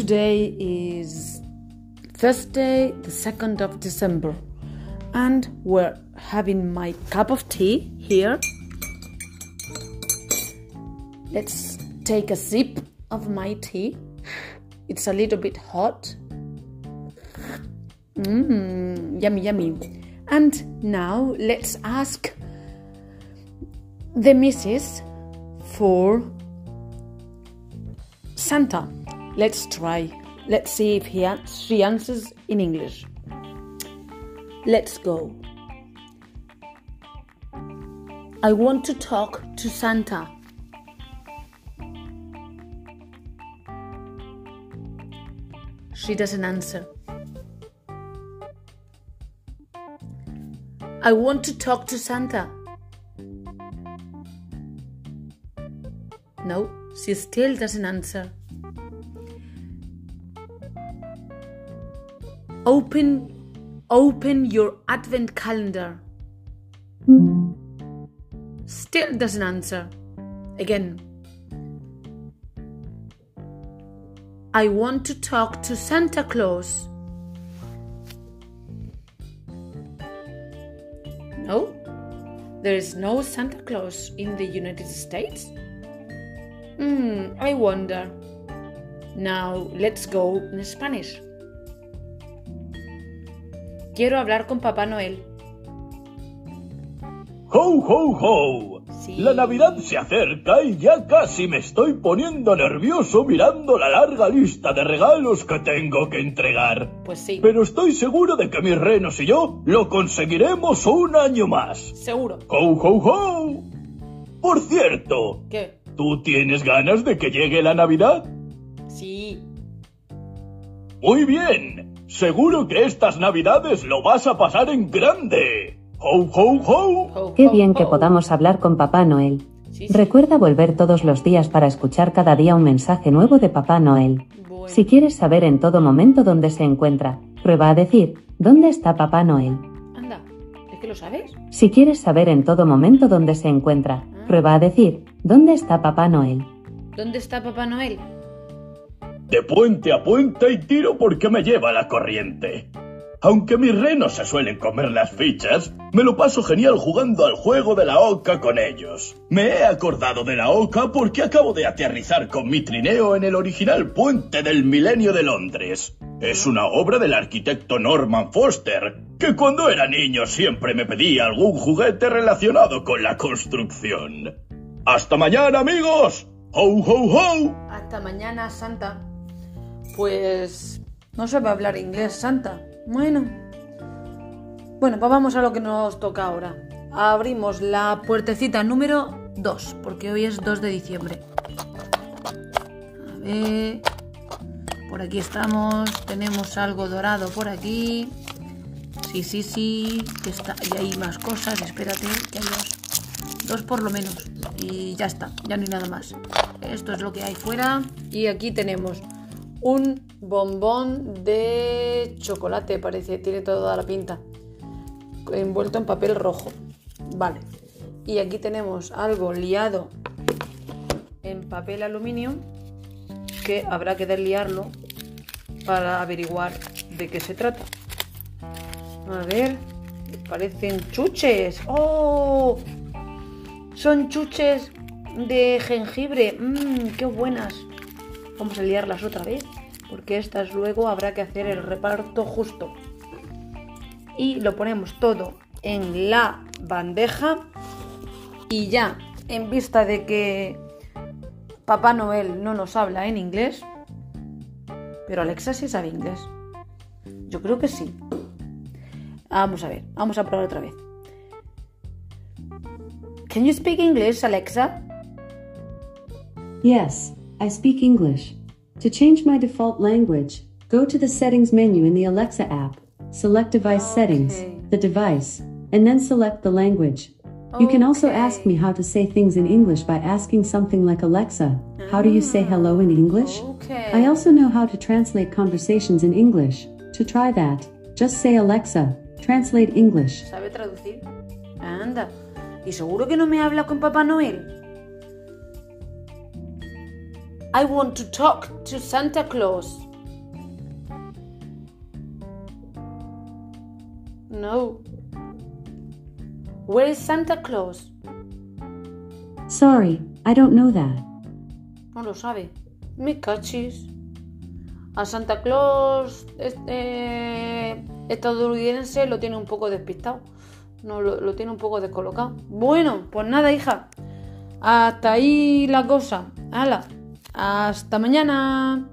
Today is Thursday, the 2nd of December, and we're having my cup of tea here. Let's take a sip of my tea. It's a little bit hot. Mmm, yummy, yummy. And now let's ask the missus for Santa. Let's try. Let's see if he an- she answers in English. Let's go. I want to talk to Santa. She doesn't answer. I want to talk to Santa. No, she still doesn't answer. Open open your advent calendar. Still doesn't answer. Again. I want to talk to Santa Claus. No, there is no Santa Claus in the United States. Hmm, I wonder. Now let's go in Spanish. Quiero hablar con Papá Noel. ¡Ho, ho, ho! Sí. La Navidad se acerca y ya casi me estoy poniendo nervioso mirando la larga lista de regalos que tengo que entregar. Pues sí, Pero estoy seguro de que mis renos y yo lo conseguiremos un año más. seguro. ¡Ho, ho, ho! Por cierto, ¿Qué? ¿tú tienes ganas de que llegue la Navidad? Sí. Muy bien. Seguro que estas Navidades lo vas a pasar en grande. ¡Ho, ho, ho! Qué bien que podamos hablar con Papá Noel. Sí, sí. Recuerda volver todos los días para escuchar cada día un mensaje nuevo de Papá Noel. Bueno. Si quieres saber en todo momento dónde se encuentra, prueba a decir, ¿dónde está Papá Noel? Anda, ¿es que lo sabes? Si quieres saber en todo momento dónde se encuentra, prueba a decir, ¿dónde está Papá Noel? ¿Dónde está Papá Noel? De puente a puente y tiro porque me lleva la corriente. Aunque mis renos se suelen comer las fichas, me lo paso genial jugando al juego de la oca con ellos. Me he acordado de la oca porque acabo de aterrizar con mi trineo en el original puente del milenio de Londres. Es una obra del arquitecto Norman Foster, que cuando era niño siempre me pedía algún juguete relacionado con la construcción. ¡Hasta mañana, amigos! ¡Ho, ho, ho! Hasta mañana, Santa. Pues no sabe hablar inglés, Santa. Bueno. Bueno, pues vamos a lo que nos toca ahora. Abrimos la puertecita número 2, porque hoy es 2 de diciembre. A ver. Por aquí estamos. Tenemos algo dorado por aquí. Sí, sí, sí. Y hay más cosas. Espérate, que hay dos. Dos por lo menos. Y ya está. Ya no hay nada más. Esto es lo que hay fuera. Y aquí tenemos un bombón de chocolate, parece. Tiene toda la pinta. Envuelto en papel rojo. Vale. Y aquí tenemos algo liado en papel aluminio que habrá que desliarlo para averiguar de qué se trata. A ver, parecen chuches. ¡Oh! Son chuches de jengibre. Mmm, qué buenas. Vamos a liarlas otra vez, porque estas luego habrá que hacer el reparto justo. Y lo ponemos todo en la bandeja y ya, en vista de que Papá Noel no nos habla en inglés, pero Alexa sí sabe inglés. Yo creo que sí. Vamos a ver, vamos a probar otra vez. Can you speak English, Alexa? Yes, I speak English. To change my default language, go to the Settings menu in the Alexa app, select Device oh, Settings, the device, and then select the language. You can also ask me how to say things in English by asking something like Alexa, how do you say ah, hello in English? Okay. I also know how to translate conversations in English. To try that, just say Alexa, translate English. ¿Sabe traducir? Anda. ¿Y seguro que no me habla con Papá Noel? I want to talk to Santa Claus. No. Where is Santa Claus? Sorry, I don't know that. No lo sabe. Me cachis. A Santa Claus este, estadounidense lo tiene un poco despistado. No, lo, lo tiene un poco descolocado. Bueno, pues nada, hija. Hasta ahí la cosa. Hala. Hasta mañana.